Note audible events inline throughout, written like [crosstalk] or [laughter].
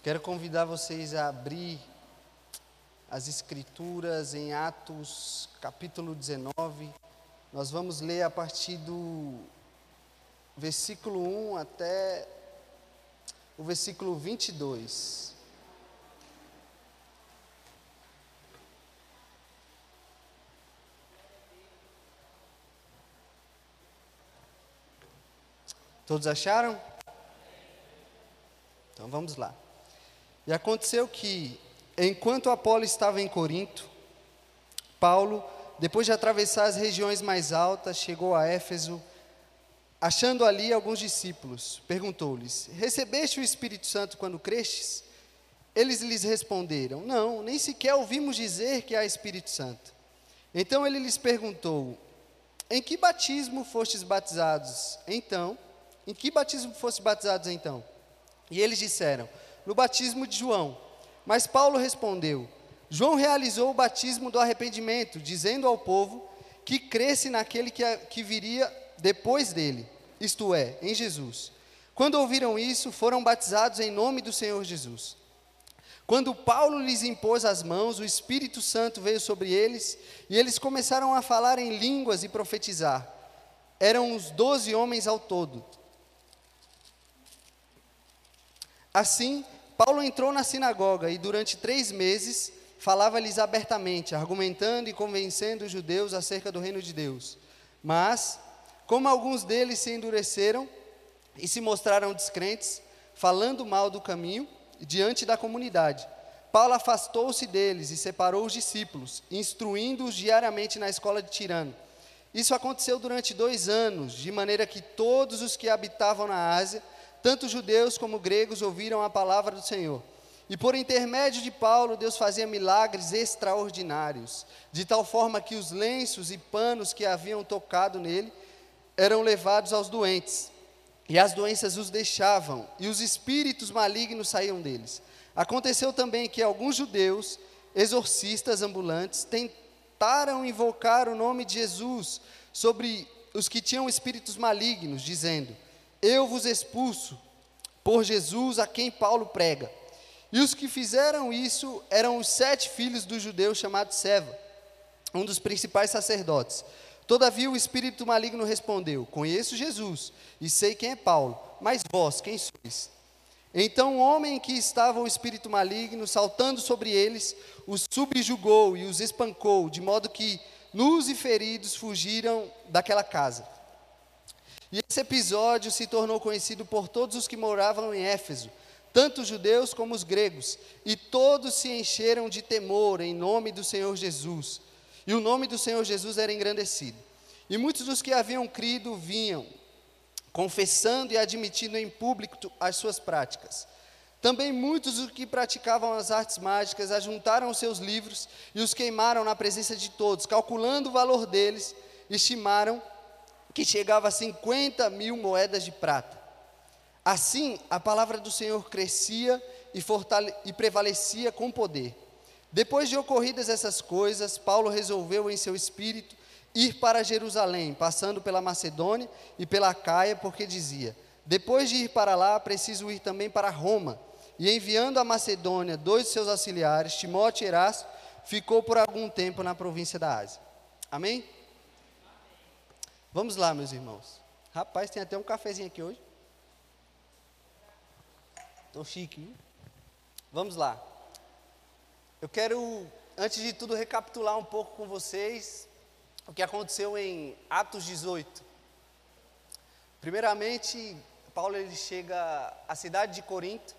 Quero convidar vocês a abrir as Escrituras em Atos, capítulo 19. Nós vamos ler a partir do versículo 1 até o versículo 22. Todos acharam? Então vamos lá. E aconteceu que, enquanto Apolo estava em Corinto, Paulo, depois de atravessar as regiões mais altas, chegou a Éfeso, achando ali alguns discípulos. Perguntou-lhes: Recebeste o Espírito Santo quando crestes? Eles lhes responderam: Não, nem sequer ouvimos dizer que há Espírito Santo. Então ele lhes perguntou: Em que batismo fostes batizados? Então, em que batismo foste batizados então? E eles disseram: No batismo de João. Mas Paulo respondeu: João realizou o batismo do arrependimento, dizendo ao povo que cresce naquele que, que viria depois dele, isto é, em Jesus. Quando ouviram isso, foram batizados em nome do Senhor Jesus. Quando Paulo lhes impôs as mãos, o Espírito Santo veio sobre eles e eles começaram a falar em línguas e profetizar. Eram uns doze homens ao todo. Assim, Paulo entrou na sinagoga e durante três meses falava-lhes abertamente, argumentando e convencendo os judeus acerca do reino de Deus. Mas, como alguns deles se endureceram e se mostraram descrentes, falando mal do caminho diante da comunidade, Paulo afastou-se deles e separou os discípulos, instruindo-os diariamente na escola de Tirano. Isso aconteceu durante dois anos, de maneira que todos os que habitavam na Ásia tanto judeus como gregos ouviram a palavra do Senhor. E por intermédio de Paulo, Deus fazia milagres extraordinários, de tal forma que os lenços e panos que haviam tocado nele eram levados aos doentes, e as doenças os deixavam, e os espíritos malignos saíam deles. Aconteceu também que alguns judeus, exorcistas ambulantes, tentaram invocar o nome de Jesus sobre os que tinham espíritos malignos, dizendo: eu vos expulso por Jesus a quem Paulo prega. E os que fizeram isso eram os sete filhos do judeu chamado Seva, um dos principais sacerdotes. Todavia o espírito maligno respondeu: Conheço Jesus e sei quem é Paulo, mas vós quem sois? Então o homem em que estava o espírito maligno, saltando sobre eles, os subjugou e os espancou, de modo que nus e feridos fugiram daquela casa. E esse episódio se tornou conhecido por todos os que moravam em Éfeso, tanto os judeus como os gregos, e todos se encheram de temor em nome do Senhor Jesus. E o nome do Senhor Jesus era engrandecido. E muitos dos que haviam crido vinham, confessando e admitindo em público as suas práticas. Também muitos dos que praticavam as artes mágicas ajuntaram seus livros e os queimaram na presença de todos, calculando o valor deles, estimaram que chegava a 50 mil moedas de prata. Assim, a palavra do Senhor crescia e, e prevalecia com poder. Depois de ocorridas essas coisas, Paulo resolveu em seu espírito ir para Jerusalém, passando pela Macedônia e pela Caia, porque dizia: Depois de ir para lá, preciso ir também para Roma. E enviando a Macedônia dois de seus auxiliares, Timóteo e Erasto, ficou por algum tempo na província da Ásia. Amém? Vamos lá, meus irmãos. Rapaz, tem até um cafezinho aqui hoje. Estou chique, hein? Vamos lá. Eu quero, antes de tudo, recapitular um pouco com vocês o que aconteceu em Atos 18. Primeiramente, Paulo ele chega à cidade de Corinto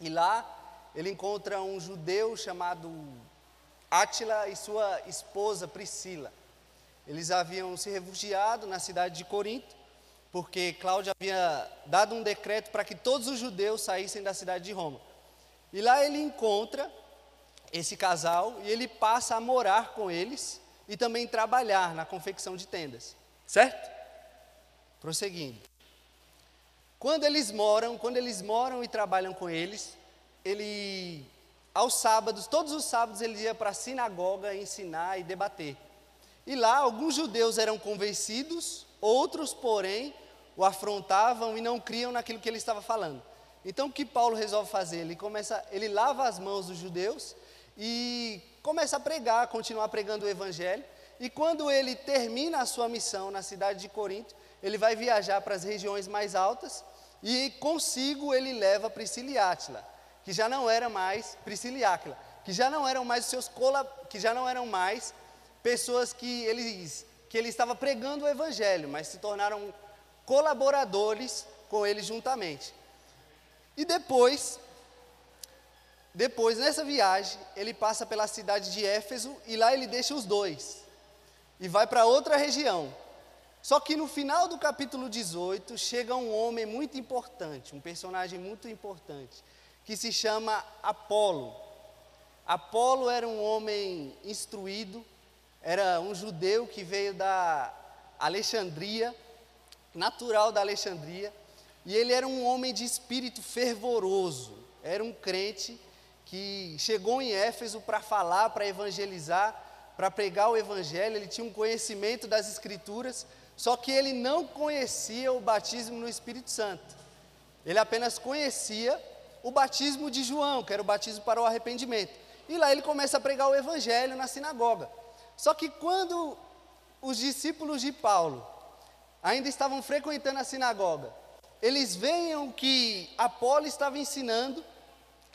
e lá ele encontra um judeu chamado Átila e sua esposa Priscila. Eles haviam se refugiado na cidade de Corinto, porque Cláudio havia dado um decreto para que todos os judeus saíssem da cidade de Roma. E lá ele encontra esse casal e ele passa a morar com eles e também trabalhar na confecção de tendas. Certo? Prosseguindo. Quando eles moram, quando eles moram e trabalham com eles, ele aos sábados, todos os sábados ele ia para a sinagoga ensinar e debater. E lá alguns judeus eram convencidos, outros, porém, o afrontavam e não criam naquilo que ele estava falando. Então o que Paulo resolve fazer? Ele começa, ele lava as mãos dos judeus e começa a pregar, continuar pregando o evangelho. E quando ele termina a sua missão na cidade de Corinto, ele vai viajar para as regiões mais altas e consigo ele leva Priscila e Átila, que já não era mais Priscila e Áquila, que já não eram mais seus que já não eram mais pessoas que eles que ele estava pregando o evangelho, mas se tornaram colaboradores com ele juntamente. E depois, depois nessa viagem, ele passa pela cidade de Éfeso e lá ele deixa os dois e vai para outra região. Só que no final do capítulo 18 chega um homem muito importante, um personagem muito importante, que se chama Apolo. Apolo era um homem instruído, era um judeu que veio da Alexandria, natural da Alexandria, e ele era um homem de espírito fervoroso, era um crente que chegou em Éfeso para falar, para evangelizar, para pregar o evangelho, ele tinha um conhecimento das escrituras, só que ele não conhecia o batismo no Espírito Santo. Ele apenas conhecia o batismo de João, que era o batismo para o arrependimento. E lá ele começa a pregar o evangelho na sinagoga. Só que quando os discípulos de Paulo ainda estavam frequentando a sinagoga, eles veem que Apolo estava ensinando,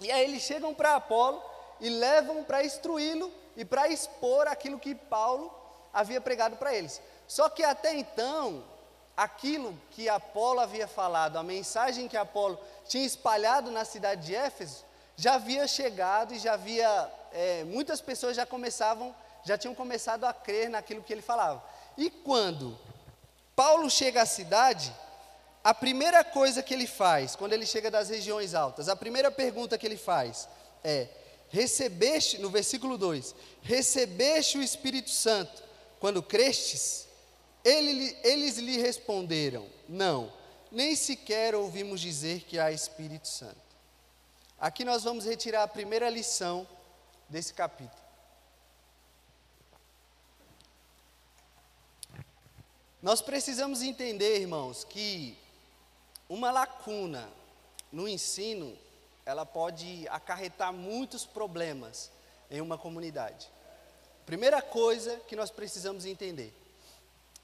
e aí eles chegam para Apolo e levam para instruí-lo e para expor aquilo que Paulo havia pregado para eles. Só que até então, aquilo que Apolo havia falado, a mensagem que Apolo tinha espalhado na cidade de Éfeso, já havia chegado e já havia, é, muitas pessoas já começavam, já tinham começado a crer naquilo que ele falava. E quando Paulo chega à cidade, a primeira coisa que ele faz, quando ele chega das regiões altas, a primeira pergunta que ele faz é: recebeste, no versículo 2, recebeste o Espírito Santo quando crestes? Ele, eles lhe responderam: Não, nem sequer ouvimos dizer que há Espírito Santo. Aqui nós vamos retirar a primeira lição desse capítulo. Nós precisamos entender, irmãos, que uma lacuna no ensino, ela pode acarretar muitos problemas em uma comunidade. Primeira coisa que nós precisamos entender: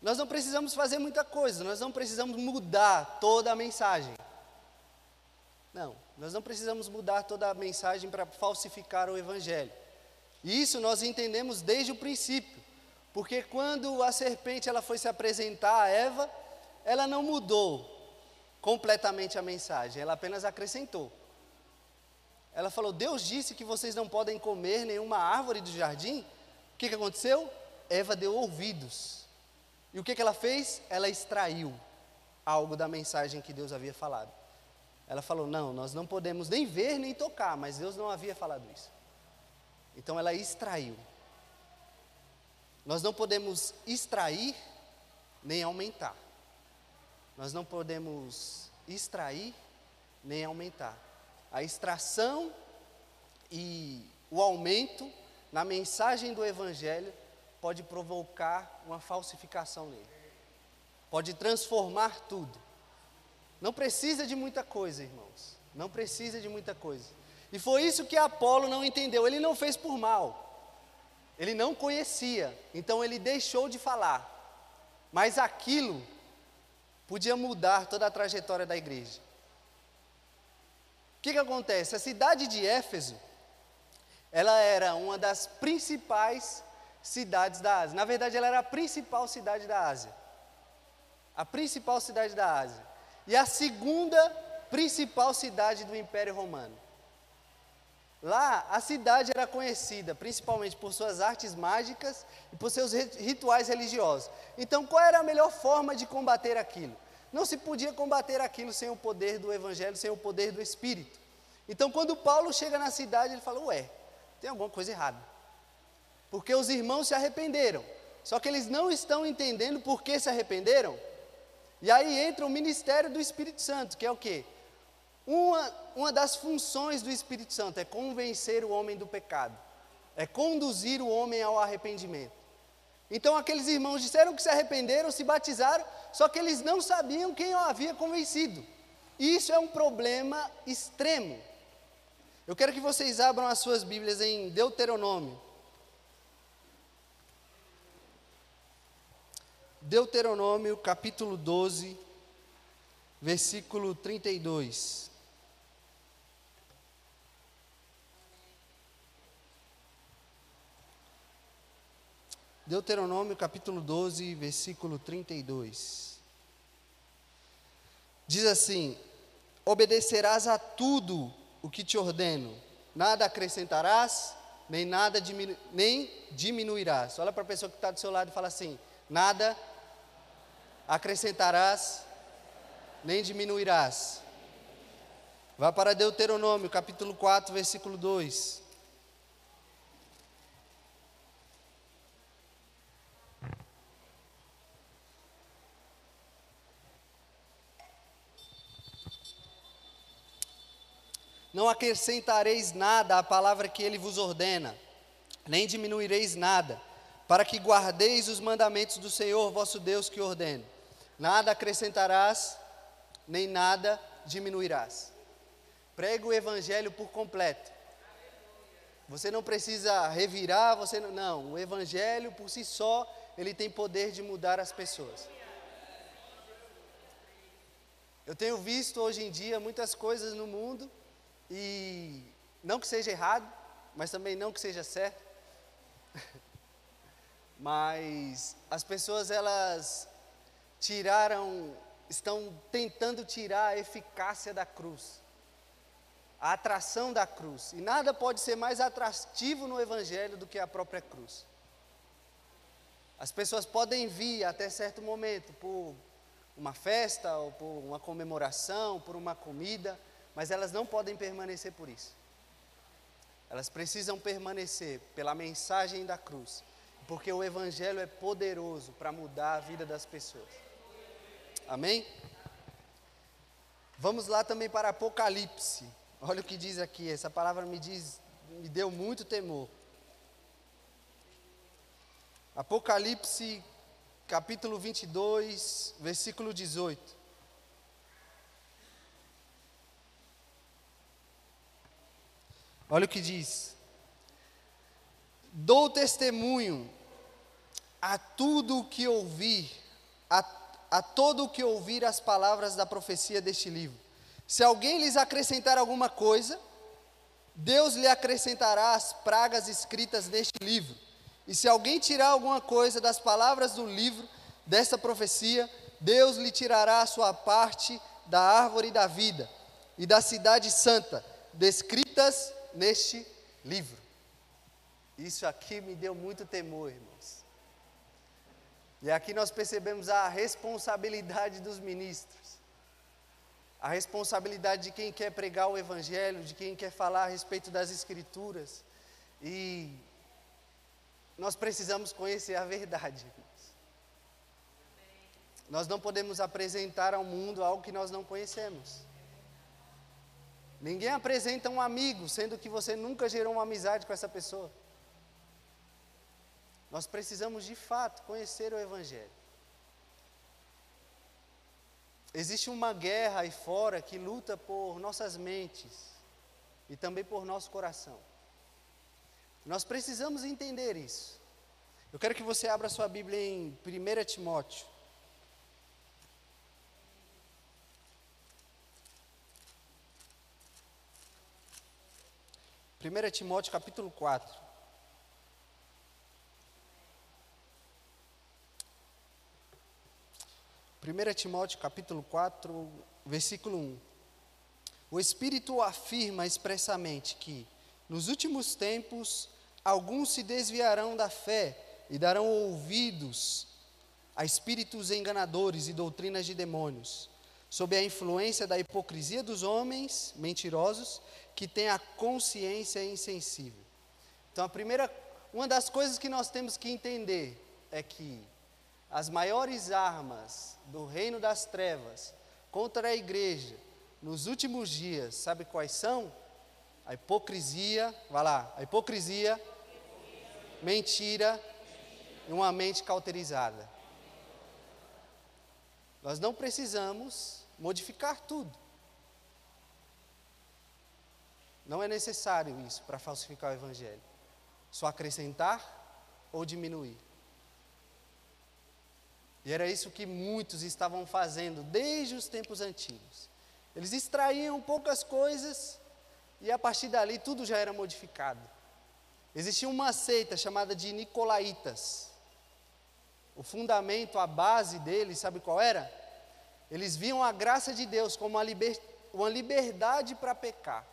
nós não precisamos fazer muita coisa, nós não precisamos mudar toda a mensagem. Não, nós não precisamos mudar toda a mensagem para falsificar o Evangelho. Isso nós entendemos desde o princípio, porque quando a serpente ela foi se apresentar a Eva, ela não mudou completamente a mensagem, ela apenas acrescentou. Ela falou: Deus disse que vocês não podem comer nenhuma árvore do jardim. O que, que aconteceu? Eva deu ouvidos. E o que, que ela fez? Ela extraiu algo da mensagem que Deus havia falado. Ela falou: Não, nós não podemos nem ver nem tocar, mas Deus não havia falado isso. Então ela extraiu. Nós não podemos extrair nem aumentar. Nós não podemos extrair nem aumentar. A extração e o aumento na mensagem do Evangelho pode provocar uma falsificação nele, pode transformar tudo. Não precisa de muita coisa, irmãos, não precisa de muita coisa. E foi isso que Apolo não entendeu, ele não fez por mal, ele não conhecia, então ele deixou de falar, mas aquilo podia mudar toda a trajetória da igreja. O que, que acontece? A cidade de Éfeso, ela era uma das principais cidades da Ásia. Na verdade, ela era a principal cidade da Ásia. A principal cidade da Ásia. E a segunda principal cidade do Império Romano. Lá, a cidade era conhecida principalmente por suas artes mágicas e por seus rituais religiosos. Então, qual era a melhor forma de combater aquilo? Não se podia combater aquilo sem o poder do Evangelho, sem o poder do Espírito. Então, quando Paulo chega na cidade, ele fala: Ué, tem alguma coisa errada. Porque os irmãos se arrependeram, só que eles não estão entendendo por que se arrependeram. E aí entra o ministério do Espírito Santo, que é o quê? Uma, uma das funções do Espírito Santo é convencer o homem do pecado, é conduzir o homem ao arrependimento. Então aqueles irmãos disseram que se arrependeram, se batizaram, só que eles não sabiam quem o havia convencido. Isso é um problema extremo. Eu quero que vocês abram as suas Bíblias em Deuteronômio. Deuteronômio capítulo 12, versículo 32. Deuteronômio capítulo 12, versículo 32. Diz assim: Obedecerás a tudo o que te ordeno, nada acrescentarás, nem nada diminu nem diminuirás. Olha para a pessoa que está do seu lado e fala assim: nada acrescentarás, nem diminuirás. Vá para Deuteronômio, capítulo 4, versículo 2. Não acrescentareis nada à palavra que ele vos ordena, nem diminuireis nada, para que guardeis os mandamentos do Senhor vosso Deus que ordena. Nada acrescentarás, nem nada diminuirás. Prega o evangelho por completo. Você não precisa revirar, você não, não, o evangelho por si só, ele tem poder de mudar as pessoas. Eu tenho visto hoje em dia muitas coisas no mundo e não que seja errado, mas também não que seja certo. [laughs] mas as pessoas elas tiraram, estão tentando tirar a eficácia da cruz, a atração da cruz. E nada pode ser mais atrativo no Evangelho do que a própria cruz. As pessoas podem vir até certo momento por uma festa, ou por uma comemoração, por uma comida, mas elas não podem permanecer por isso. Elas precisam permanecer pela mensagem da cruz, porque o Evangelho é poderoso para mudar a vida das pessoas. Amém? Vamos lá também para Apocalipse. Olha o que diz aqui, essa palavra me diz, me deu muito temor. Apocalipse, capítulo 22, versículo 18. Olha o que diz: Dou testemunho a tudo o que ouvir, a, a todo o que ouvir as palavras da profecia deste livro. Se alguém lhes acrescentar alguma coisa, Deus lhe acrescentará as pragas escritas neste livro. E se alguém tirar alguma coisa das palavras do livro desta profecia, Deus lhe tirará a sua parte da árvore da vida e da cidade santa, descritas neste livro. Isso aqui me deu muito temor, irmãos. E aqui nós percebemos a responsabilidade dos ministros, a responsabilidade de quem quer pregar o Evangelho, de quem quer falar a respeito das Escrituras. E nós precisamos conhecer a verdade, irmãos. Nós não podemos apresentar ao mundo algo que nós não conhecemos. Ninguém apresenta um amigo, sendo que você nunca gerou uma amizade com essa pessoa. Nós precisamos de fato conhecer o Evangelho. Existe uma guerra aí fora que luta por nossas mentes e também por nosso coração. Nós precisamos entender isso. Eu quero que você abra sua Bíblia em 1 Timóteo. 1 Timóteo capítulo 4. Primeira Timóteo capítulo 4, versículo 1. O Espírito afirma expressamente que, nos últimos tempos, alguns se desviarão da fé e darão ouvidos a espíritos enganadores e doutrinas de demônios, sob a influência da hipocrisia dos homens mentirosos que tem a consciência insensível. Então, a primeira, uma das coisas que nós temos que entender é que as maiores armas do reino das trevas contra a igreja nos últimos dias, sabe quais são? A hipocrisia, vai lá, a hipocrisia, mentira e uma mente cauterizada. Nós não precisamos modificar tudo. Não é necessário isso para falsificar o Evangelho. Só acrescentar ou diminuir. E era isso que muitos estavam fazendo desde os tempos antigos. Eles extraíam poucas coisas e a partir dali tudo já era modificado. Existia uma seita chamada de Nicolaitas. O fundamento, a base deles, sabe qual era? Eles viam a graça de Deus como uma, liber, uma liberdade para pecar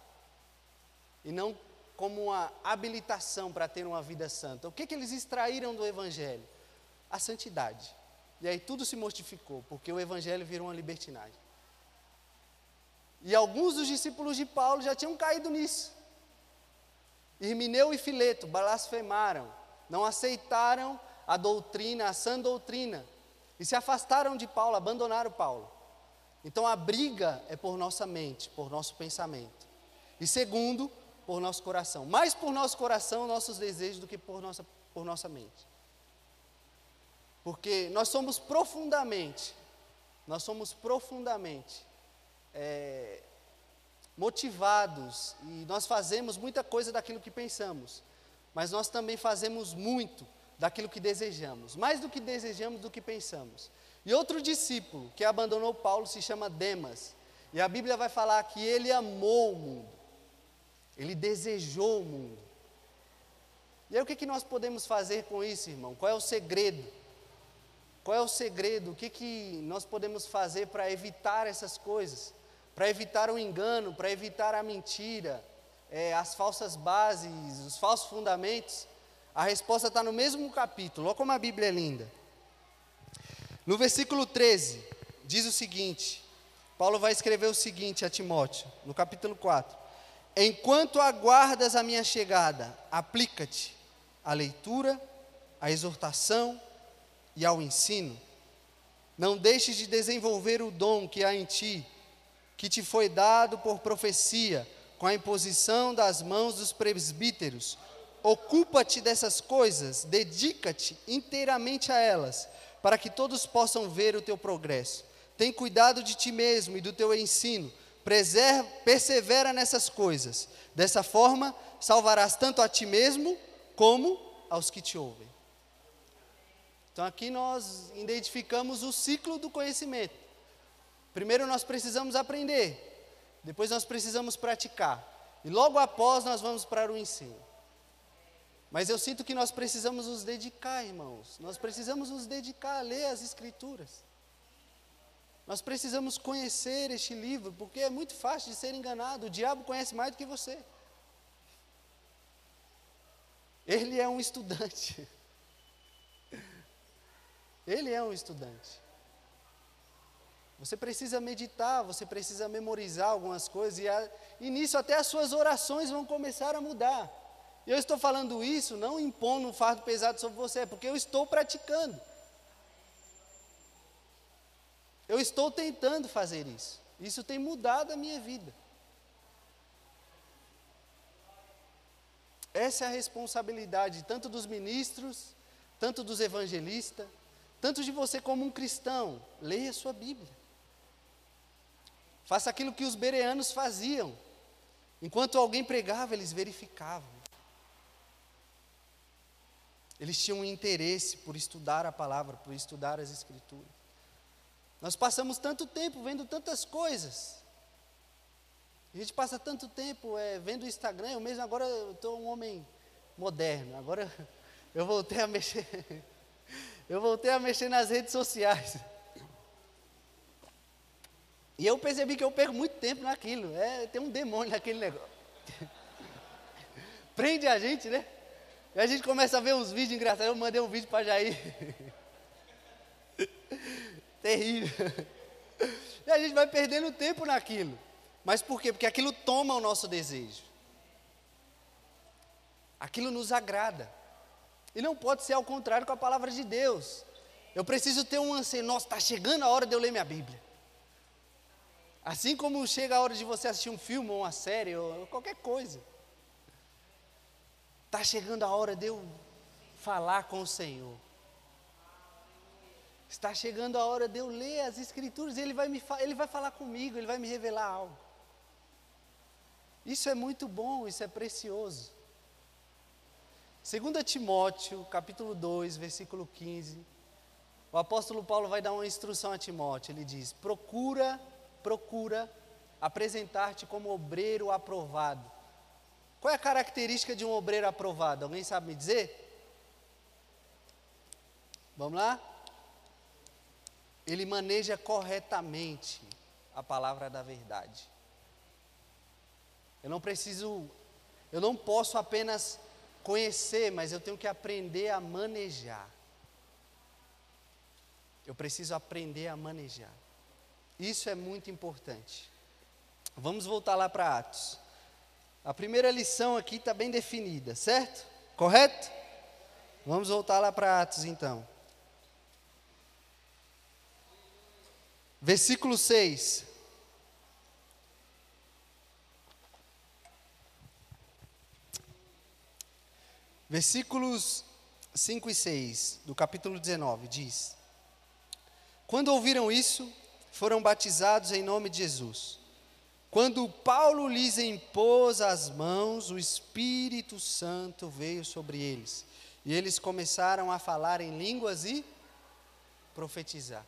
e não como uma habilitação para ter uma vida santa. O que, que eles extraíram do Evangelho? A santidade. E aí tudo se mortificou, porque o Evangelho virou uma libertinagem. E alguns dos discípulos de Paulo já tinham caído nisso. Irmineu e Fileto blasfemaram, não aceitaram a doutrina, a sã doutrina, e se afastaram de Paulo, abandonaram Paulo. Então a briga é por nossa mente, por nosso pensamento. E segundo, por nosso coração. Mais por nosso coração, nossos desejos, do que por nossa, por nossa mente. Porque nós somos profundamente, nós somos profundamente é, motivados e nós fazemos muita coisa daquilo que pensamos, mas nós também fazemos muito daquilo que desejamos, mais do que desejamos do que pensamos. E outro discípulo que abandonou Paulo se chama Demas, e a Bíblia vai falar que ele amou o mundo. Ele desejou o mundo. E aí o que, que nós podemos fazer com isso, irmão? Qual é o segredo? Qual é o segredo? O que, que nós podemos fazer para evitar essas coisas? Para evitar o engano, para evitar a mentira, é, as falsas bases, os falsos fundamentos? A resposta está no mesmo capítulo, olha como a Bíblia é linda. No versículo 13, diz o seguinte: Paulo vai escrever o seguinte a Timóteo, no capítulo 4. Enquanto aguardas a minha chegada, aplica-te à leitura, à exortação e ao ensino. Não deixes de desenvolver o dom que há em ti, que te foi dado por profecia, com a imposição das mãos dos presbíteros. Ocupa-te dessas coisas, dedica-te inteiramente a elas, para que todos possam ver o teu progresso. Tem cuidado de ti mesmo e do teu ensino Preserva, persevera nessas coisas. Dessa forma, salvarás tanto a ti mesmo como aos que te ouvem. Então aqui nós identificamos o ciclo do conhecimento. Primeiro nós precisamos aprender, depois nós precisamos praticar, e logo após nós vamos para o ensino. Mas eu sinto que nós precisamos nos dedicar, irmãos. Nós precisamos nos dedicar a ler as Escrituras. Nós precisamos conhecer este livro, porque é muito fácil de ser enganado. O diabo conhece mais do que você. Ele é um estudante. [laughs] Ele é um estudante. Você precisa meditar, você precisa memorizar algumas coisas, e, a, e nisso até as suas orações vão começar a mudar. E eu estou falando isso não impondo um fardo pesado sobre você, é porque eu estou praticando. Eu estou tentando fazer isso. Isso tem mudado a minha vida. Essa é a responsabilidade tanto dos ministros, tanto dos evangelistas, tanto de você como um cristão. Leia a sua Bíblia. Faça aquilo que os bereanos faziam. Enquanto alguém pregava, eles verificavam. Eles tinham interesse por estudar a palavra, por estudar as Escrituras. Nós passamos tanto tempo vendo tantas coisas. A gente passa tanto tempo é, vendo o Instagram, eu mesmo agora estou um homem moderno. Agora [laughs] eu voltei a mexer. [laughs] Eu voltei a mexer nas redes sociais. E eu percebi que eu perco muito tempo naquilo. É, tem um demônio naquele negócio. [laughs] Prende a gente, né? E a gente começa a ver uns vídeos engraçados. Eu mandei um vídeo para Jair. [laughs] terrível. E a gente vai perdendo tempo naquilo. Mas por quê? Porque aquilo toma o nosso desejo. Aquilo nos agrada. E não pode ser ao contrário com a palavra de Deus. Eu preciso ter um anseio. Nossa, está chegando a hora de eu ler minha Bíblia. Assim como chega a hora de você assistir um filme ou uma série ou qualquer coisa. Está chegando a hora de eu falar com o Senhor. Está chegando a hora de eu ler as escrituras ele vai, me ele vai falar comigo, ele vai me revelar algo. Isso é muito bom, isso é precioso. 2 Timóteo, capítulo 2, versículo 15. O apóstolo Paulo vai dar uma instrução a Timóteo. Ele diz: Procura, procura apresentar-te como obreiro aprovado. Qual é a característica de um obreiro aprovado? Alguém sabe me dizer? Vamos lá? Ele maneja corretamente a palavra da verdade. Eu não preciso, eu não posso apenas conhecer, mas eu tenho que aprender a manejar. Eu preciso aprender a manejar. Isso é muito importante. Vamos voltar lá para Atos. A primeira lição aqui está bem definida, certo? Correto? Vamos voltar lá para Atos então. Versículo 6. Versículos 5 e 6 do capítulo 19 diz: Quando ouviram isso, foram batizados em nome de Jesus. Quando Paulo lhes impôs as mãos, o Espírito Santo veio sobre eles, e eles começaram a falar em línguas e profetizar.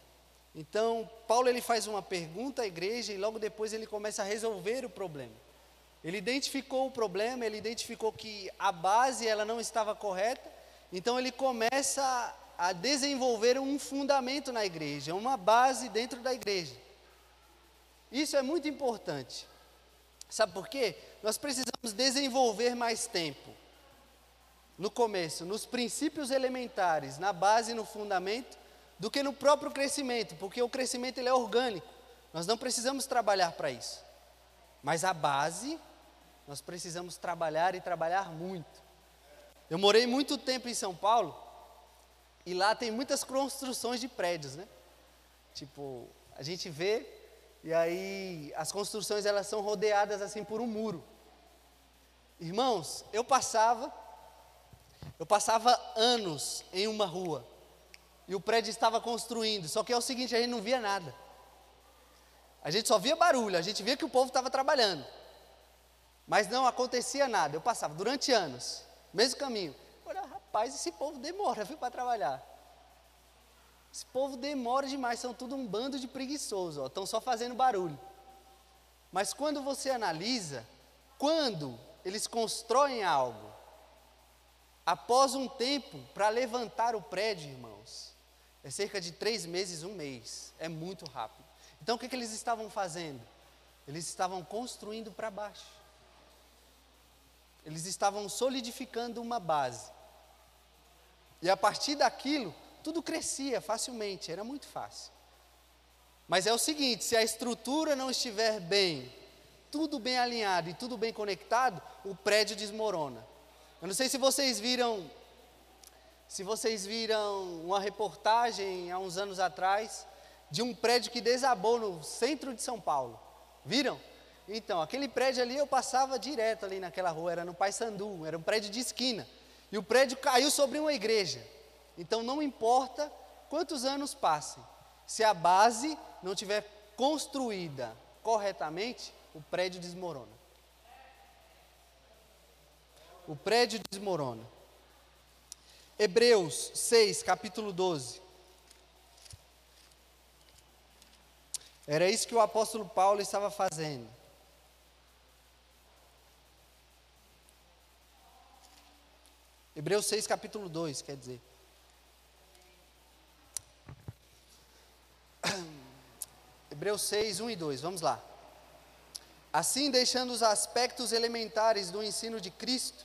Então, Paulo ele faz uma pergunta à igreja e logo depois ele começa a resolver o problema. Ele identificou o problema, ele identificou que a base ela não estava correta, então ele começa a desenvolver um fundamento na igreja, uma base dentro da igreja. Isso é muito importante. Sabe por quê? Nós precisamos desenvolver mais tempo. No começo, nos princípios elementares, na base e no fundamento, do que no próprio crescimento, porque o crescimento ele é orgânico. Nós não precisamos trabalhar para isso. Mas a base, nós precisamos trabalhar e trabalhar muito. Eu morei muito tempo em São Paulo e lá tem muitas construções de prédios, né? Tipo, a gente vê e aí as construções elas são rodeadas assim por um muro. Irmãos, eu passava eu passava anos em uma rua e o prédio estava construindo. Só que é o seguinte, a gente não via nada. A gente só via barulho, a gente via que o povo estava trabalhando. Mas não acontecia nada. Eu passava durante anos, mesmo caminho. Olha, rapaz, esse povo demora, para trabalhar. Esse povo demora demais, são tudo um bando de preguiçosos, estão só fazendo barulho. Mas quando você analisa, quando eles constroem algo, após um tempo para levantar o prédio, irmãos, é cerca de três meses, um mês. É muito rápido. Então o que, que eles estavam fazendo? Eles estavam construindo para baixo. Eles estavam solidificando uma base. E a partir daquilo, tudo crescia facilmente, era muito fácil. Mas é o seguinte: se a estrutura não estiver bem, tudo bem alinhado e tudo bem conectado, o prédio desmorona. Eu não sei se vocês viram se vocês viram uma reportagem há uns anos atrás de um prédio que desabou no centro de São Paulo. Viram? Então, aquele prédio ali eu passava direto ali naquela rua, era no Paissandu, era um prédio de esquina. E o prédio caiu sobre uma igreja. Então não importa quantos anos passem, se a base não tiver construída corretamente, o prédio desmorona. O prédio desmorona. Hebreus 6, capítulo 12. Era isso que o apóstolo Paulo estava fazendo. Hebreus 6, capítulo 2, quer dizer. Hebreus 6, 1 e 2, vamos lá. Assim, deixando os aspectos elementares do ensino de Cristo,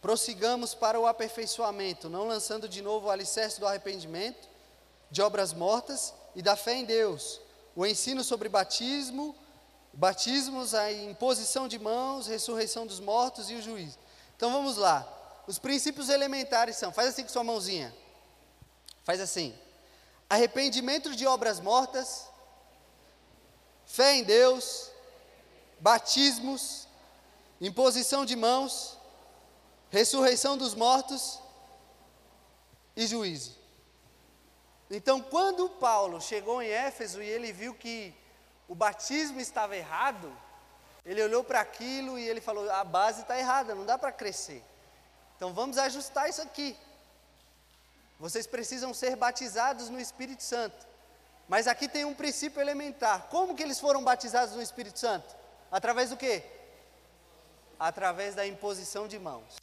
prossigamos para o aperfeiçoamento, não lançando de novo o alicerce do arrependimento, de obras mortas e da fé em Deus, o ensino sobre batismo, batismos, a imposição de mãos, ressurreição dos mortos e o juízo. Então vamos lá. Os princípios elementares são: faz assim com sua mãozinha. Faz assim. Arrependimento de obras mortas, fé em Deus, batismos, imposição de mãos ressurreição dos mortos e juízo. Então, quando Paulo chegou em Éfeso e ele viu que o batismo estava errado, Ele olhou para aquilo e ele falou: a base está errada, não dá para crescer. Então vamos ajustar isso aqui. Vocês precisam ser batizados no Espírito Santo. Mas aqui tem um princípio elementar. Como que eles foram batizados no Espírito Santo? Através do quê? Através da imposição de mãos.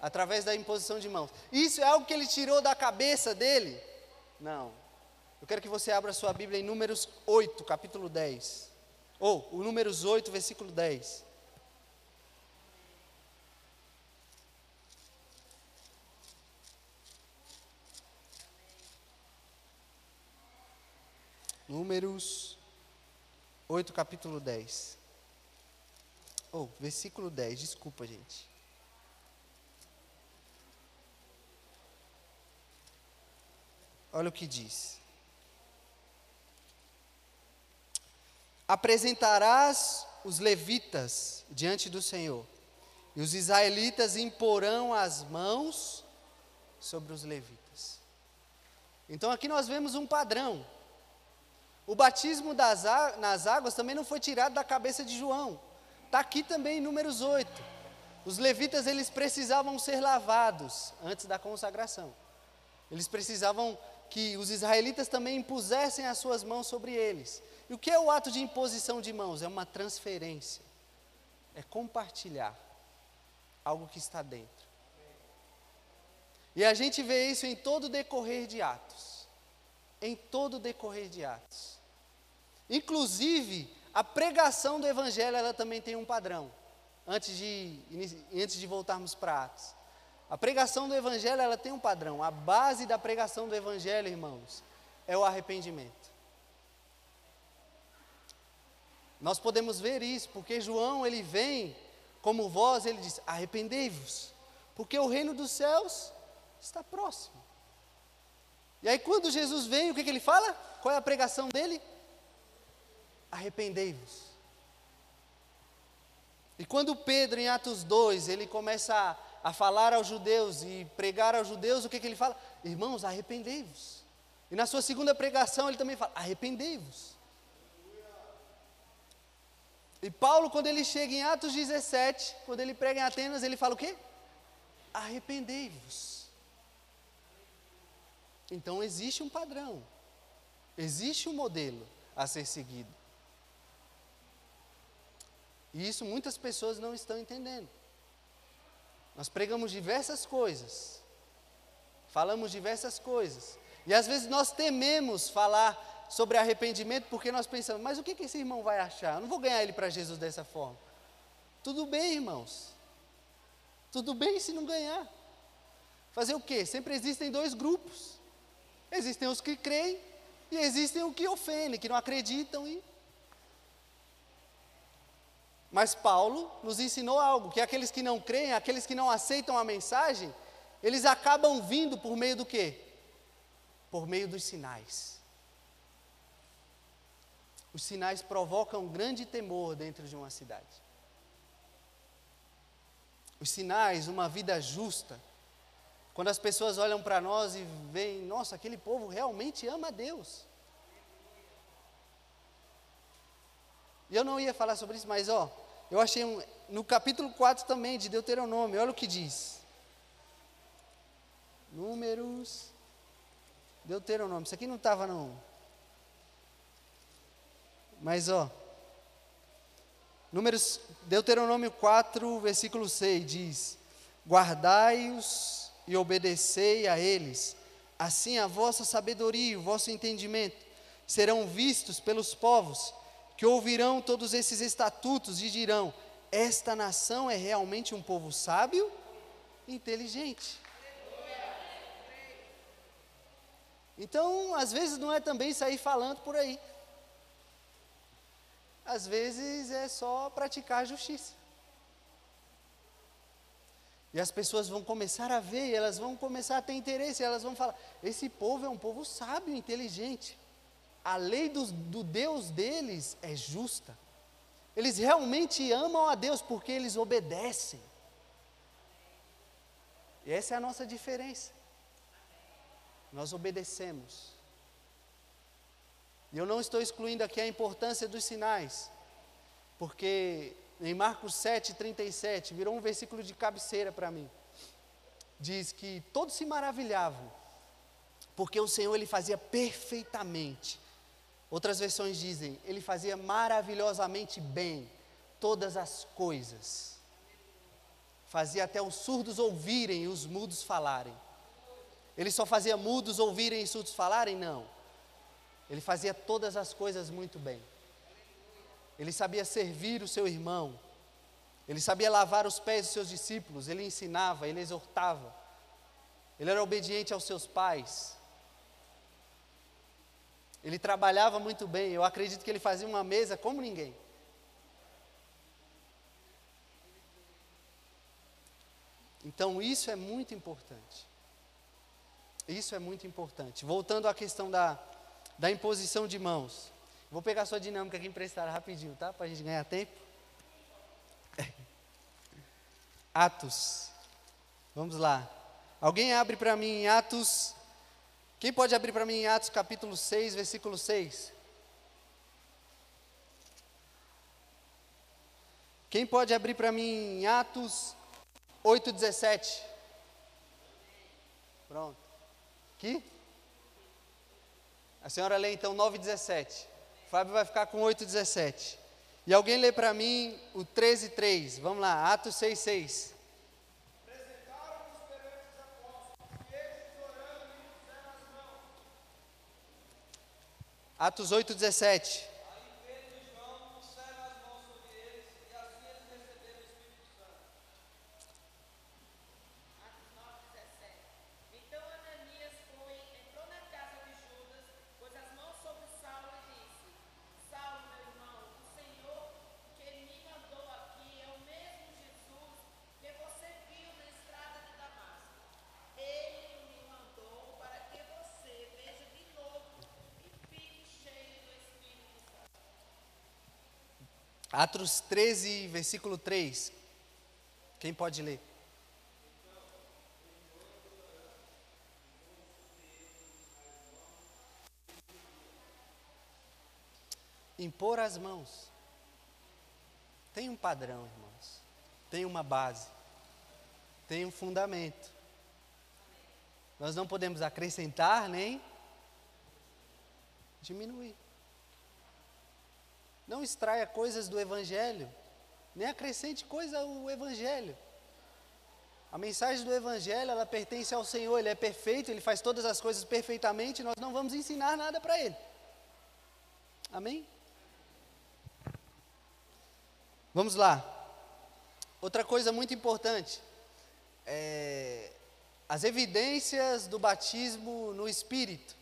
Através da imposição de mãos. Isso é algo que ele tirou da cabeça dele? Não. Eu quero que você abra sua Bíblia em Números 8, capítulo 10. Ou, o Números 8, versículo 10. Números 8, capítulo 10. Ou, oh, versículo 10, desculpa, gente. Olha o que diz. Apresentarás os levitas diante do Senhor, e os israelitas imporão as mãos sobre os levitas. Então aqui nós vemos um padrão. O batismo das, nas águas também não foi tirado da cabeça de João. Está aqui também em Números 8. Os levitas eles precisavam ser lavados antes da consagração. Eles precisavam que os israelitas também impusessem as suas mãos sobre eles. E o que é o ato de imposição de mãos? É uma transferência. É compartilhar algo que está dentro. E a gente vê isso em todo decorrer de Atos. Em todo decorrer de Atos. Inclusive, a pregação do Evangelho ela também tem um padrão. Antes de, antes de voltarmos para Atos. A pregação do Evangelho ela tem um padrão. A base da pregação do Evangelho, irmãos, é o arrependimento. Nós podemos ver isso, porque João ele vem como voz, ele diz: arrependei-vos, porque o reino dos céus está próximo. E aí, quando Jesus vem, o que, que ele fala? Qual é a pregação dele? Arrependei-vos. E quando Pedro, em Atos 2, ele começa a a falar aos judeus e pregar aos judeus, o que, que ele fala? Irmãos, arrependei-vos. E na sua segunda pregação ele também fala: arrependei-vos. E Paulo, quando ele chega em Atos 17, quando ele prega em Atenas, ele fala o quê? Arrependei-vos. Então existe um padrão, existe um modelo a ser seguido. E isso muitas pessoas não estão entendendo. Nós pregamos diversas coisas, falamos diversas coisas, e às vezes nós tememos falar sobre arrependimento porque nós pensamos, mas o que, esse irmão vai achar? Eu não vou ganhar ele para Jesus dessa forma. Tudo bem, irmãos, tudo bem se não ganhar. Fazer o quê? Sempre existem dois grupos: existem os que creem e existem os que ofendem, que não acreditam e mas Paulo nos ensinou algo: que aqueles que não creem, aqueles que não aceitam a mensagem, eles acabam vindo por meio do quê? Por meio dos sinais. Os sinais provocam grande temor dentro de uma cidade. Os sinais, uma vida justa. Quando as pessoas olham para nós e veem, nossa, aquele povo realmente ama a Deus. Eu não ia falar sobre isso, mas ó, eu achei um, no capítulo 4 também de Deuteronômio, olha o que diz. Números. Deuteronômio. Isso aqui não estava não. Mas ó. Números, Deuteronômio 4, versículo 6 diz: Guardai-os e obedecei a eles, assim a vossa sabedoria e o vosso entendimento serão vistos pelos povos que ouvirão todos esses estatutos e dirão: esta nação é realmente um povo sábio e inteligente. Então, às vezes não é também sair falando por aí. Às vezes é só praticar a justiça. E as pessoas vão começar a ver, elas vão começar a ter interesse, elas vão falar: esse povo é um povo sábio, inteligente a lei do, do Deus deles é justa. Eles realmente amam a Deus porque eles obedecem. E essa é a nossa diferença. Nós obedecemos. E eu não estou excluindo aqui a importância dos sinais. porque em Marcos 7, 37, virou um versículo de cabeceira para mim. Diz que todos se maravilhavam, porque o Senhor ele fazia perfeitamente. Outras versões dizem, ele fazia maravilhosamente bem todas as coisas. Fazia até os surdos ouvirem e os mudos falarem. Ele só fazia mudos ouvirem e surdos falarem? Não. Ele fazia todas as coisas muito bem. Ele sabia servir o seu irmão. Ele sabia lavar os pés dos seus discípulos. Ele ensinava, ele exortava. Ele era obediente aos seus pais. Ele trabalhava muito bem. Eu acredito que ele fazia uma mesa como ninguém. Então, isso é muito importante. Isso é muito importante. Voltando à questão da, da imposição de mãos. Vou pegar sua dinâmica aqui emprestada rapidinho, tá? Para a gente ganhar tempo. [laughs] Atos. Vamos lá. Alguém abre para mim Atos. Quem pode abrir para mim em Atos capítulo 6, versículo 6? Quem pode abrir para mim em Atos 8, 17? Pronto. Aqui? A senhora lê então 9, 17. Fábio vai ficar com 8, 17. E alguém lê para mim o 13, 3. Vamos lá, Atos 6, Atos 8, Atos 13, versículo 3. Quem pode ler? Impor as mãos. Tem um padrão, irmãos. Tem uma base. Tem um fundamento. Nós não podemos acrescentar nem diminuir. Não extraia coisas do Evangelho, nem acrescente coisa ao Evangelho. A mensagem do Evangelho, ela pertence ao Senhor, Ele é perfeito, Ele faz todas as coisas perfeitamente, nós não vamos ensinar nada para Ele. Amém? Vamos lá. Outra coisa muito importante, é, as evidências do batismo no Espírito.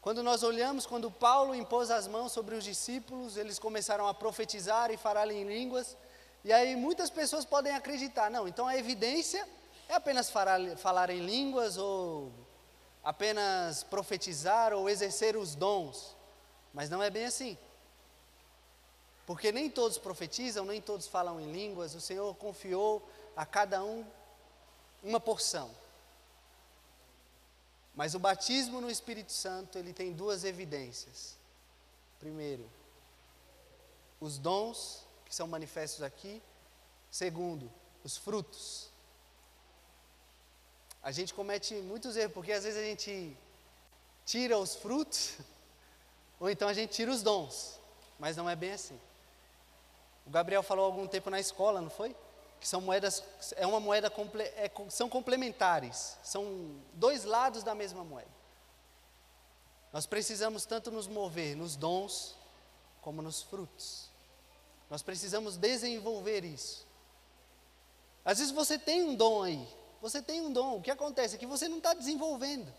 Quando nós olhamos, quando Paulo impôs as mãos sobre os discípulos, eles começaram a profetizar e falar em línguas. E aí muitas pessoas podem acreditar, não, então a evidência é apenas falar, falar em línguas ou apenas profetizar ou exercer os dons. Mas não é bem assim. Porque nem todos profetizam, nem todos falam em línguas, o Senhor confiou a cada um uma porção. Mas o batismo no Espírito Santo, ele tem duas evidências. Primeiro, os dons que são manifestos aqui. Segundo, os frutos. A gente comete muitos erros, porque às vezes a gente tira os frutos, [laughs] ou então a gente tira os dons, mas não é bem assim. O Gabriel falou algum tempo na escola, não foi? Que são moedas, é uma moeda, é, são complementares, são dois lados da mesma moeda. Nós precisamos tanto nos mover nos dons, como nos frutos. Nós precisamos desenvolver isso. Às vezes você tem um dom aí, você tem um dom, o que acontece é que você não está desenvolvendo.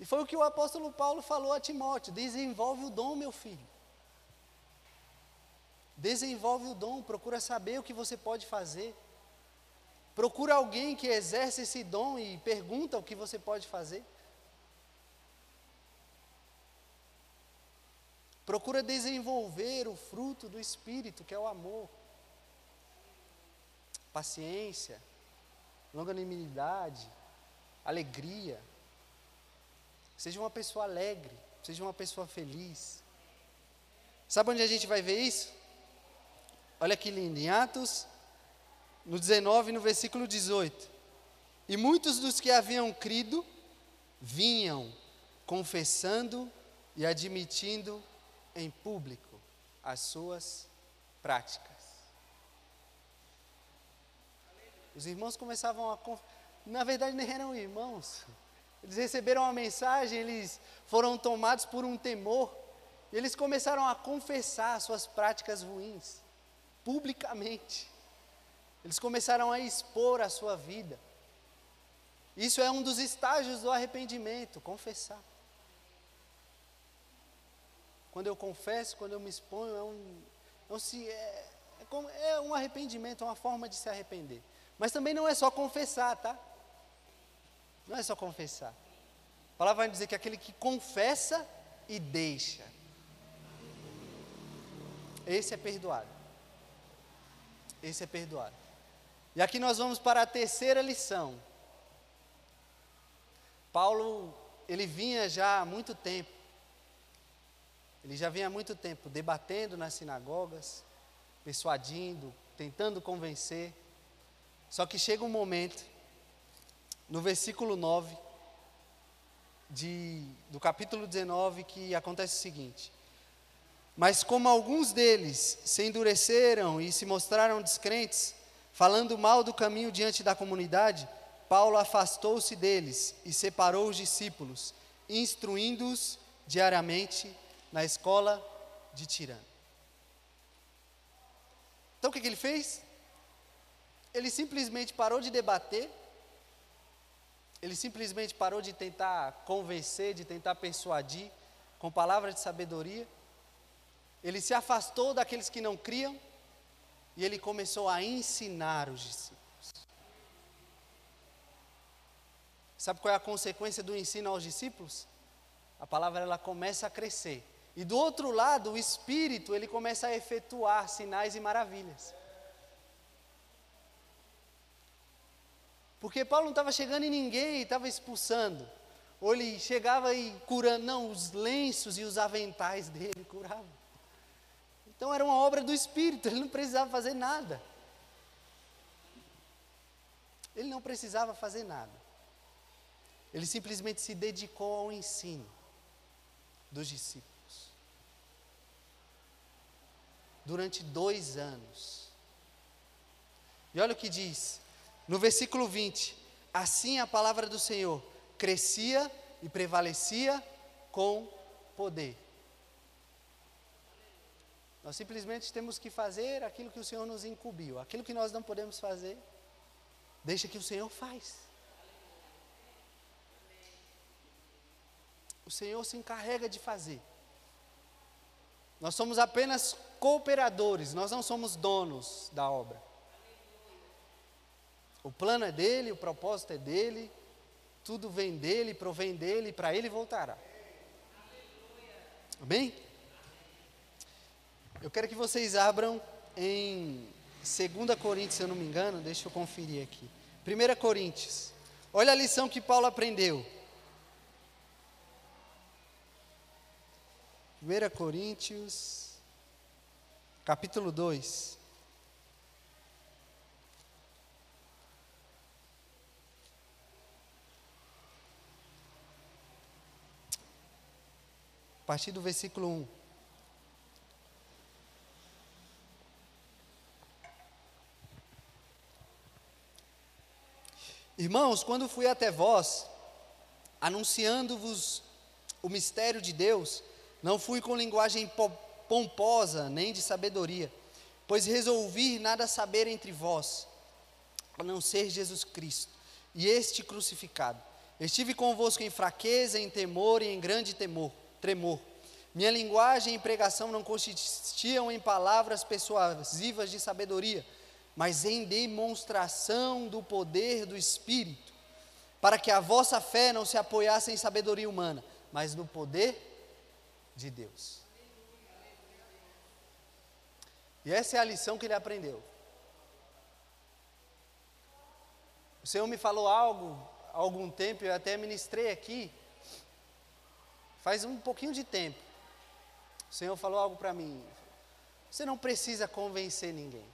E foi o que o apóstolo Paulo falou a Timóteo: desenvolve o dom, meu filho. Desenvolve o dom, procura saber o que você pode fazer. Procura alguém que exerce esse dom e pergunta o que você pode fazer. Procura desenvolver o fruto do Espírito, que é o amor, paciência, longanimidade, alegria. Seja uma pessoa alegre, seja uma pessoa feliz. Sabe onde a gente vai ver isso? Olha que lindo, em Atos, no 19, no versículo 18. E muitos dos que haviam crido vinham confessando e admitindo em público as suas práticas. Os irmãos começavam a. Na verdade, nem eram irmãos. Eles receberam a mensagem, eles foram tomados por um temor. E eles começaram a confessar suas práticas ruins, publicamente. Eles começaram a expor a sua vida. Isso é um dos estágios do arrependimento, confessar. Quando eu confesso, quando eu me exponho, é um, é um, é, é, é um arrependimento, é uma forma de se arrepender. Mas também não é só confessar, tá? Não é só confessar. A palavra vai dizer que aquele que confessa e deixa, esse é perdoado. Esse é perdoado. E aqui nós vamos para a terceira lição. Paulo, ele vinha já há muito tempo, ele já vinha há muito tempo debatendo nas sinagogas, persuadindo, tentando convencer. Só que chega um momento, no versículo 9, de, do capítulo 19, que acontece o seguinte: Mas como alguns deles se endureceram e se mostraram descrentes, falando mal do caminho diante da comunidade, Paulo afastou-se deles e separou os discípulos, instruindo-os diariamente na escola de Tirano. Então o que, que ele fez? Ele simplesmente parou de debater ele simplesmente parou de tentar convencer, de tentar persuadir com palavras de sabedoria. Ele se afastou daqueles que não criam e ele começou a ensinar os discípulos. Sabe qual é a consequência do ensino aos discípulos? A palavra ela começa a crescer. E do outro lado, o espírito, ele começa a efetuar sinais e maravilhas. Porque Paulo não estava chegando em ninguém e estava expulsando. Ou ele chegava e curando, não, os lenços e os aventais dele curavam. Então era uma obra do Espírito, ele não precisava fazer nada. Ele não precisava fazer nada. Ele simplesmente se dedicou ao ensino dos discípulos. Durante dois anos. E olha o que diz: no versículo 20: Assim a palavra do Senhor crescia e prevalecia com poder. Nós simplesmente temos que fazer aquilo que o Senhor nos incumbiu. Aquilo que nós não podemos fazer, deixa que o Senhor faz. O Senhor se encarrega de fazer. Nós somos apenas cooperadores, nós não somos donos da obra. O plano é dele, o propósito é dele, tudo vem dele, provém dele, para ele voltará. Amém? Eu quero que vocês abram em 2 Coríntios, se eu não me engano, deixa eu conferir aqui. 1 Coríntios. Olha a lição que Paulo aprendeu. 1 Coríntios, capítulo 2. a partir do versículo 1. Irmãos, quando fui até vós, anunciando-vos o mistério de Deus, não fui com linguagem pomposa, nem de sabedoria, pois resolvi nada saber entre vós, a não ser Jesus Cristo, e este crucificado. Estive convosco em fraqueza, em temor e em grande temor tremor. Minha linguagem e pregação não consistiam em palavras persuasivas de sabedoria, mas em demonstração do poder do Espírito, para que a vossa fé não se apoiasse em sabedoria humana, mas no poder de Deus. E essa é a lição que ele aprendeu. O Senhor me falou algo há algum tempo, eu até ministrei aqui, Faz um pouquinho de tempo. O Senhor falou algo para mim. Você não precisa convencer ninguém.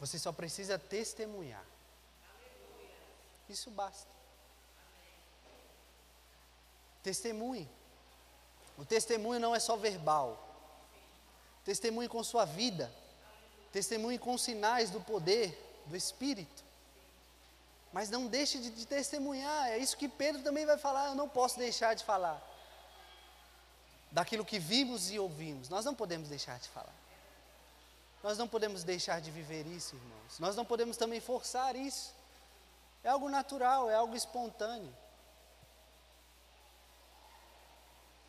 Você só precisa testemunhar. Isso basta. Testemunhe. O testemunho não é só verbal. Testemunhe com sua vida. Testemunhe com sinais do poder do Espírito. Mas não deixe de, de testemunhar. É isso que Pedro também vai falar. Eu não posso deixar de falar daquilo que vimos e ouvimos. Nós não podemos deixar de falar. Nós não podemos deixar de viver isso, irmãos. Nós não podemos também forçar isso. É algo natural, é algo espontâneo.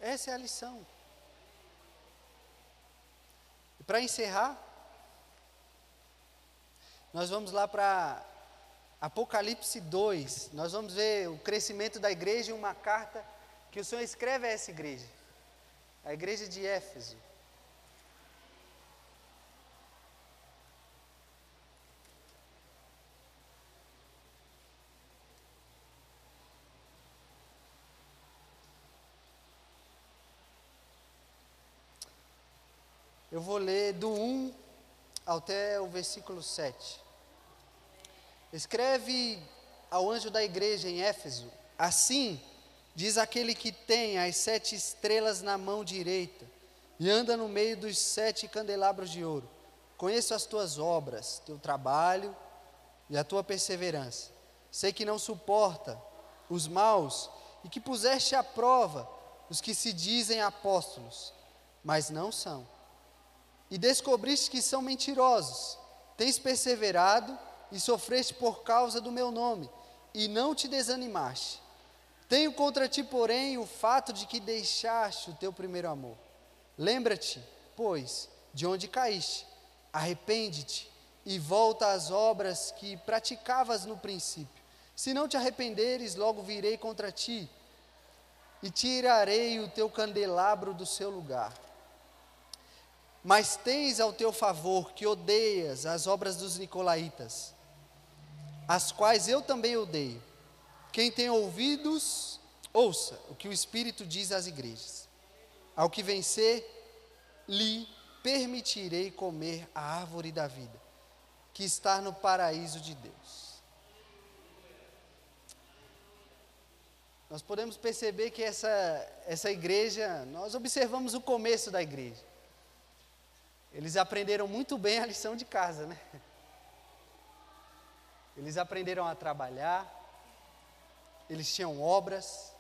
Essa é a lição. E para encerrar, nós vamos lá para Apocalipse 2. Nós vamos ver o crescimento da igreja e uma carta que o Senhor escreve a essa igreja, a igreja de Éfeso. Eu vou ler do 1 até o versículo 7. Escreve ao anjo da igreja em Éfeso: Assim diz aquele que tem as sete estrelas na mão direita e anda no meio dos sete candelabros de ouro. Conheço as tuas obras, teu trabalho e a tua perseverança. Sei que não suporta os maus e que puseste à prova os que se dizem apóstolos, mas não são e descobriste que são mentirosos. Tens perseverado e sofreste por causa do meu nome, e não te desanimaste. Tenho contra ti, porém, o fato de que deixaste o teu primeiro amor. Lembra-te, pois, de onde caíste, arrepende-te e volta às obras que praticavas no princípio. Se não te arrependeres, logo virei contra ti e tirarei o teu candelabro do seu lugar mas tens ao teu favor que odeias as obras dos nicolaítas, as quais eu também odeio. Quem tem ouvidos, ouça o que o Espírito diz às igrejas. Ao que vencer, lhe permitirei comer a árvore da vida, que está no paraíso de Deus. Nós podemos perceber que essa, essa igreja, nós observamos o começo da igreja. Eles aprenderam muito bem a lição de casa, né? Eles aprenderam a trabalhar, eles tinham obras,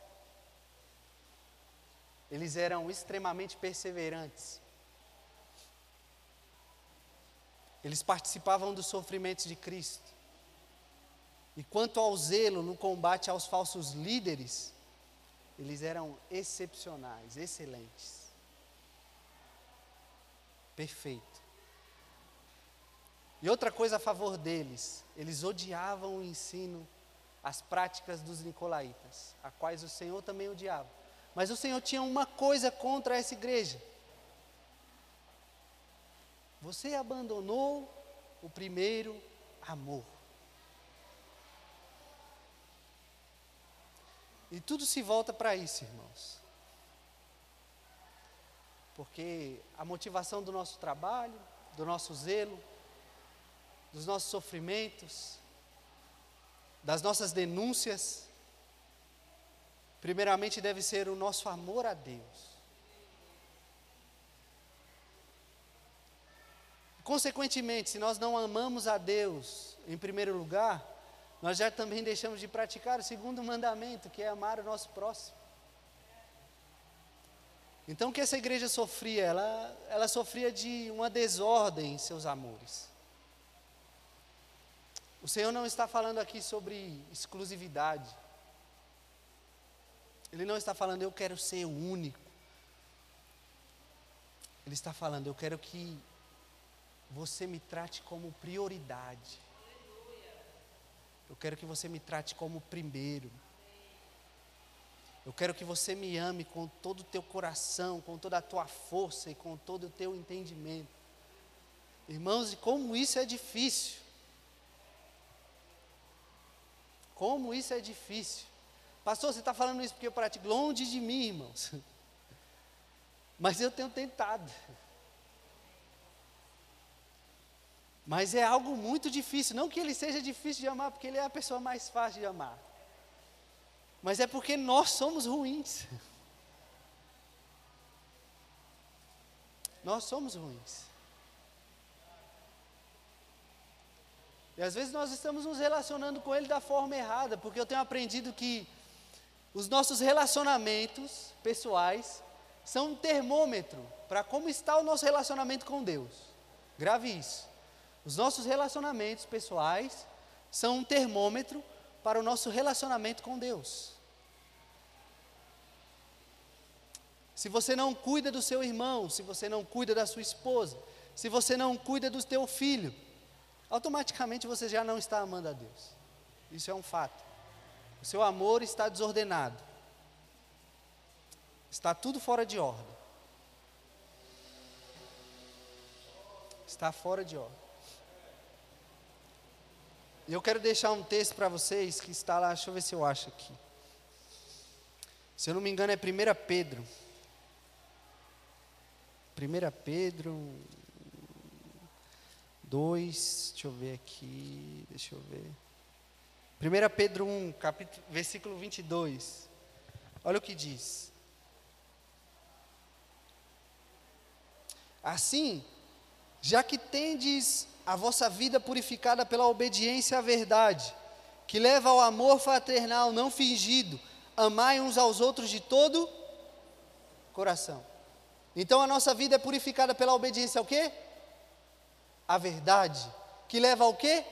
eles eram extremamente perseverantes. Eles participavam dos sofrimentos de Cristo. E quanto ao zelo no combate aos falsos líderes, eles eram excepcionais, excelentes perfeito. E outra coisa a favor deles, eles odiavam o ensino, as práticas dos nicolaítas, a quais o Senhor também odiava. Mas o Senhor tinha uma coisa contra essa igreja. Você abandonou o primeiro amor. E tudo se volta para isso, irmãos. Porque a motivação do nosso trabalho, do nosso zelo, dos nossos sofrimentos, das nossas denúncias, primeiramente deve ser o nosso amor a Deus. Consequentemente, se nós não amamos a Deus em primeiro lugar, nós já também deixamos de praticar o segundo mandamento, que é amar o nosso próximo. Então o que essa igreja sofria? Ela, ela sofria de uma desordem em seus amores. O Senhor não está falando aqui sobre exclusividade. Ele não está falando, eu quero ser o único. Ele está falando, eu quero que você me trate como prioridade. Eu quero que você me trate como primeiro. Eu quero que você me ame com todo o teu coração, com toda a tua força e com todo o teu entendimento. Irmãos, e como isso é difícil. Como isso é difícil. Pastor, você está falando isso porque eu pratico longe de mim, irmãos. [laughs] Mas eu tenho tentado. Mas é algo muito difícil. Não que ele seja difícil de amar, porque ele é a pessoa mais fácil de amar. Mas é porque nós somos ruins. Nós somos ruins. E às vezes nós estamos nos relacionando com Ele da forma errada, porque eu tenho aprendido que os nossos relacionamentos pessoais são um termômetro para como está o nosso relacionamento com Deus. Grave isso. Os nossos relacionamentos pessoais são um termômetro para o nosso relacionamento com Deus. Se você não cuida do seu irmão, se você não cuida da sua esposa, se você não cuida do teu filho, automaticamente você já não está amando a Deus. Isso é um fato. O seu amor está desordenado. Está tudo fora de ordem. Está fora de ordem. E eu quero deixar um texto para vocês que está lá, deixa eu ver se eu acho aqui. Se eu não me engano, é 1 Pedro. 1 Pedro 2, deixa eu ver aqui, deixa eu ver. 1 Pedro 1, capítulo, versículo 22. Olha o que diz. Assim, já que tendes a vossa vida purificada pela obediência à verdade, que leva ao amor fraternal não fingido, amai uns aos outros de todo coração. Então a nossa vida é purificada pela obediência ao quê? A verdade, que leva ao quê?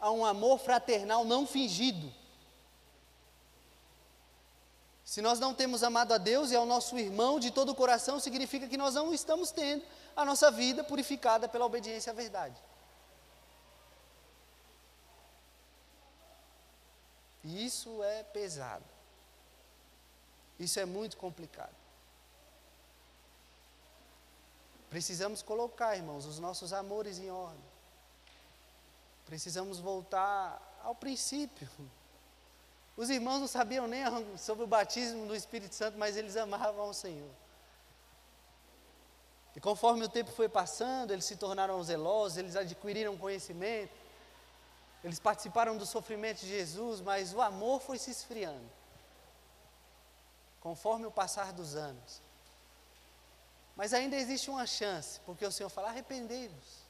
A um amor fraternal não fingido. Se nós não temos amado a Deus e ao nosso irmão de todo o coração, significa que nós não estamos tendo a nossa vida purificada pela obediência à verdade. E isso é pesado. Isso é muito complicado. Precisamos colocar, irmãos, os nossos amores em ordem. Precisamos voltar ao princípio. Os irmãos não sabiam nem sobre o batismo do Espírito Santo, mas eles amavam o Senhor. E conforme o tempo foi passando, eles se tornaram zelosos, eles adquiriram conhecimento, eles participaram do sofrimento de Jesus, mas o amor foi se esfriando. Conforme o passar dos anos. Mas ainda existe uma chance, porque o Senhor fala: arrependei-vos.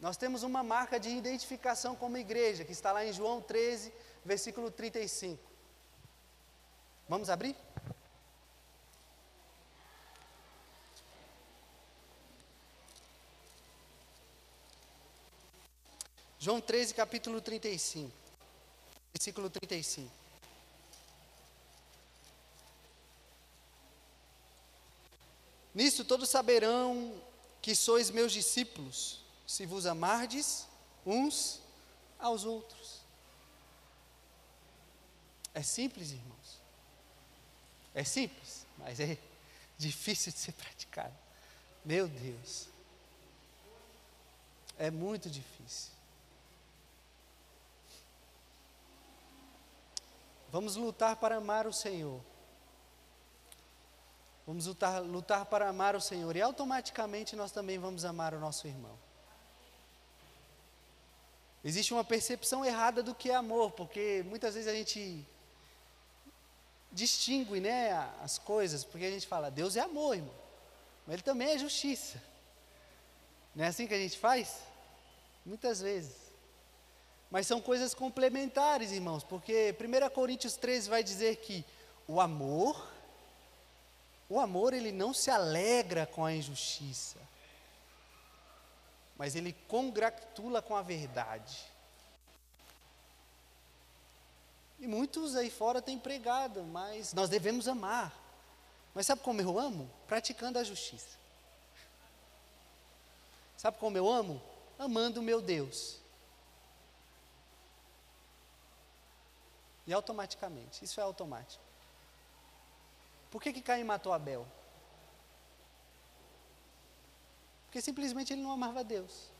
Nós temos uma marca de identificação como igreja, que está lá em João 13, versículo 35. Vamos abrir? João 13, capítulo 35, versículo 35. Nisso todos saberão que sois meus discípulos, se vos amardes uns aos outros. É simples, irmão. É simples, mas é [laughs] difícil de ser praticado. Meu Deus. É muito difícil. Vamos lutar para amar o Senhor. Vamos lutar, lutar para amar o Senhor. E automaticamente nós também vamos amar o nosso irmão. Existe uma percepção errada do que é amor, porque muitas vezes a gente distingue né, as coisas, porque a gente fala, Deus é amor, irmão, mas Ele também é justiça. Não é assim que a gente faz? Muitas vezes. Mas são coisas complementares, irmãos, porque 1 Coríntios 13 vai dizer que o amor, o amor ele não se alegra com a injustiça, mas ele congratula com a verdade. E muitos aí fora têm pregado, mas nós devemos amar. Mas sabe como eu amo? Praticando a justiça. Sabe como eu amo? Amando o meu Deus. E automaticamente, isso é automático. Por que, que Caim matou Abel? Porque simplesmente ele não amava Deus.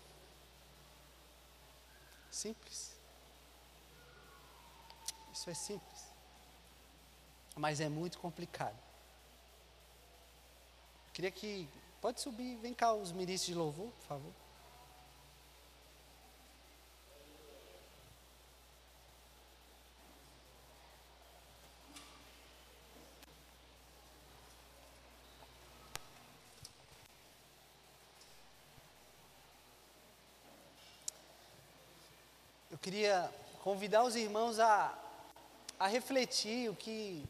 Simples. Isso é simples. mas é muito complicado. Queria que. Pode subir, vem cá os ministros de louvor, por favor. Queria convidar os irmãos a, a refletir o que,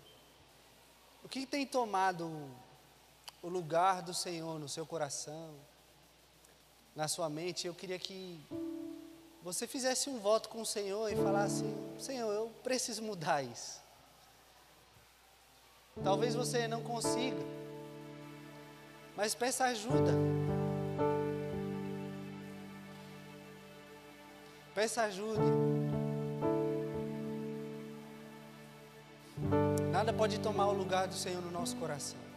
o que tem tomado o lugar do Senhor no seu coração, na sua mente. Eu queria que você fizesse um voto com o Senhor e falasse: Senhor, eu preciso mudar isso. Talvez você não consiga, mas peça ajuda. Peça ajuda. Nada pode tomar o lugar do Senhor no nosso coração.